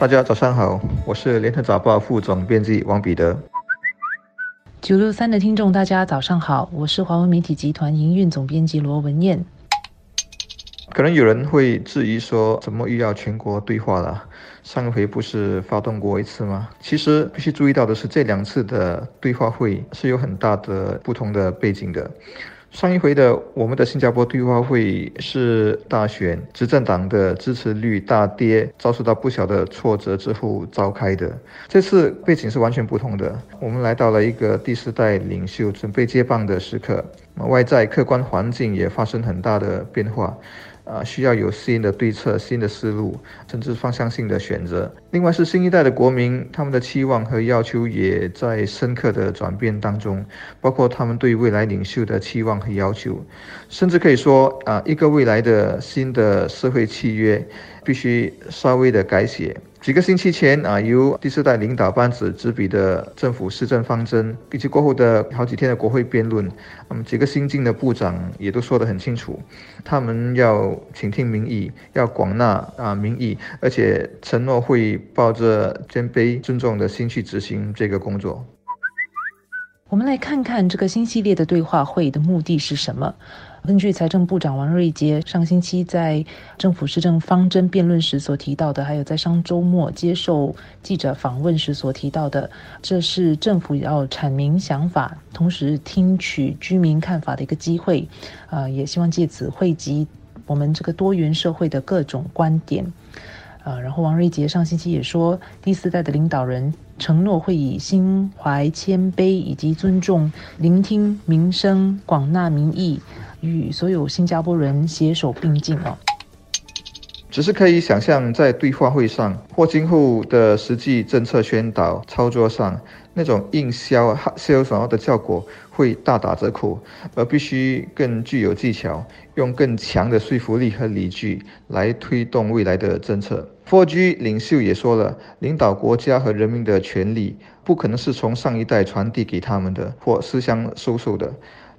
大家早上好，我是联合早报副总编辑王彼得。九六三的听众，大家早上好，我是华为媒体集团营运总编辑罗文燕。可能有人会质疑说，怎么又要全国对话了？上回不是发动过一次吗？其实必须注意到的是，这两次的对话会是有很大的不同的背景的。上一回的我们的新加坡对话会是大选执政党的支持率大跌，遭受到不小的挫折之后召开的。这次背景是完全不同的，我们来到了一个第四代领袖准备接棒的时刻，外在客观环境也发生很大的变化。啊，需要有新的对策、新的思路，甚至方向性的选择。另外是新一代的国民，他们的期望和要求也在深刻的转变当中，包括他们对未来领袖的期望和要求，甚至可以说啊，一个未来的新的社会契约必须稍微的改写。几个星期前啊，由第四代领导班子执笔的政府施政方针，以及过后的好几天的国会辩论，那么几个新进的部长也都说得很清楚，他们要倾听民意，要广纳啊民意，而且承诺会抱着谦卑尊重的心去执行这个工作。我们来看看这个新系列的对话会的目的是什么。根据财政部长王瑞杰上星期在政府施政方针辩论时所提到的，还有在上周末接受记者访问时所提到的，这是政府要阐明想法，同时听取居民看法的一个机会。啊，也希望借此汇集我们这个多元社会的各种观点。啊，然后王瑞杰上星期也说，第四代的领导人承诺会以心怀谦卑以及尊重，聆听民生，广纳民意。与所有新加坡人携手并进哦。只是可以想象，在对话会上或今后的实际政策宣导操作上，那种硬销、销售的效果会大打折扣，而必须更具有技巧，用更强的说服力和理据来推动未来的政策。4G 领袖也说了，领导国家和人民的权利不可能是从上一代传递给他们的，或私相收受的。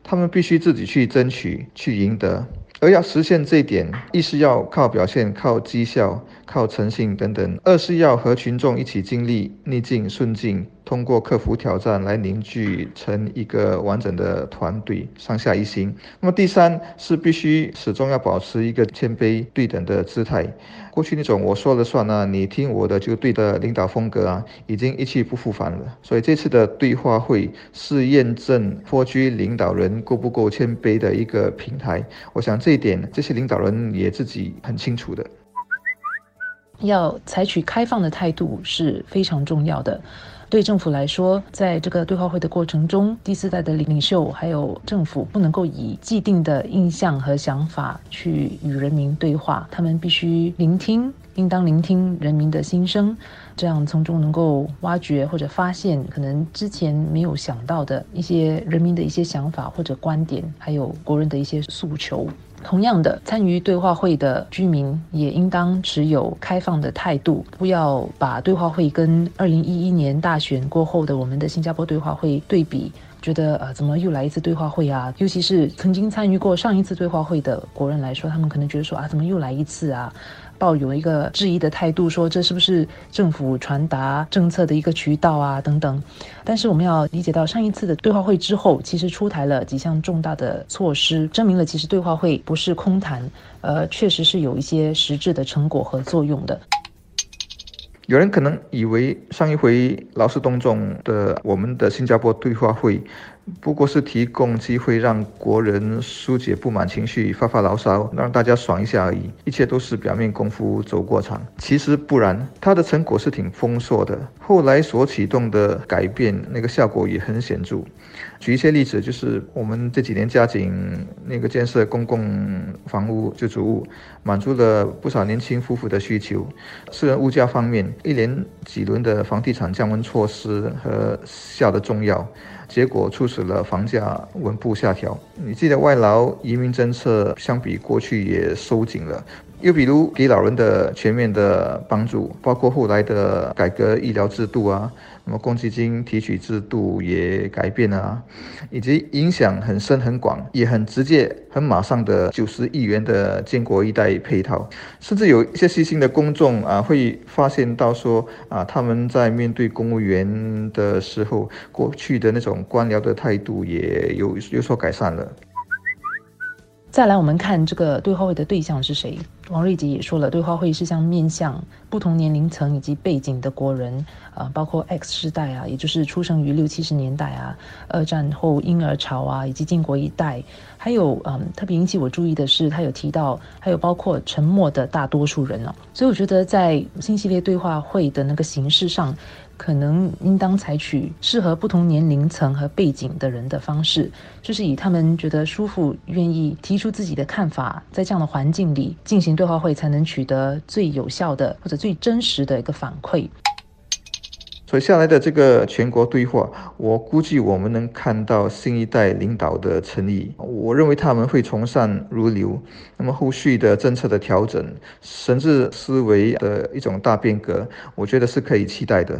他们必须自己去争取、去赢得，而要实现这一点，一是要靠表现、靠绩效、靠诚信等等；二是要和群众一起经历逆境顺境。通过克服挑战来凝聚成一个完整的团队，上下一心。那么第三是必须始终要保持一个谦卑对等的姿态。过去那种我说了算啊，你听我的就对的领导风格啊，已经一去不复返了。所以这次的对话会是验证破居领导人够不够谦卑的一个平台。我想这一点这些领导人也自己很清楚的。要采取开放的态度是非常重要的。对政府来说，在这个对话会的过程中，第四代的领领袖还有政府不能够以既定的印象和想法去与人民对话，他们必须聆听，应当聆听人民的心声，这样从中能够挖掘或者发现可能之前没有想到的一些人民的一些想法或者观点，还有国人的一些诉求。同样的，参与对话会的居民也应当持有开放的态度，不要把对话会跟二零一一年大选过后的我们的新加坡对话会对比，觉得呃怎么又来一次对话会啊？尤其是曾经参与过上一次对话会的国人来说，他们可能觉得说啊怎么又来一次啊？抱有一个质疑的态度，说这是不是政府传达政策的一个渠道啊？等等。但是我们要理解到，上一次的对话会之后，其实出台了几项重大的措施，证明了其实对话会不是空谈，呃，确实是有一些实质的成果和作用的。有人可能以为上一回劳氏东总的我们的新加坡对话会。不过是提供机会让国人疏解不满情绪、发发牢骚，让大家爽一下而已。一切都是表面功夫走过场，其实不然，它的成果是挺丰硕的。后来所启动的改变，那个效果也很显著。举一些例子，就是我们这几年加紧那个建设公共房屋、就住物，满足了不少年轻夫妇的需求。私人物价方面，一年几轮的房地产降温措施和下的重要。结果促使了房价稳步下调。你记得外劳移民政策相比过去也收紧了，又比如给老人的全面的帮助，包括后来的改革医疗制度啊，那么公积金提取制度也改变了啊，以及影响很深很广，也很直接、很马上的九十亿元的建国一代配套，甚至有一些细心的公众啊，会发现到说啊，他们在面对公务员的时候，过去的那种官僚的态度也有有所改善了。再来，我们看这个对话会的对象是谁？王瑞杰也说了，对话会是向面向不同年龄层以及背景的国人，啊，包括 X 世代啊，也就是出生于六七十年代啊，二战后婴儿潮啊，以及建国一代，还有嗯，特别引起我注意的是，他有提到还有包括沉默的大多数人了。所以我觉得在新系列对话会的那个形式上。可能应当采取适合不同年龄层和背景的人的方式，就是以他们觉得舒服、愿意提出自己的看法，在这样的环境里进行对话会，才能取得最有效的或者最真实的一个反馈。所以下来的这个全国对话，我估计我们能看到新一代领导的诚意。我认为他们会从善如流，那么后续的政策的调整，甚至思维的一种大变革，我觉得是可以期待的。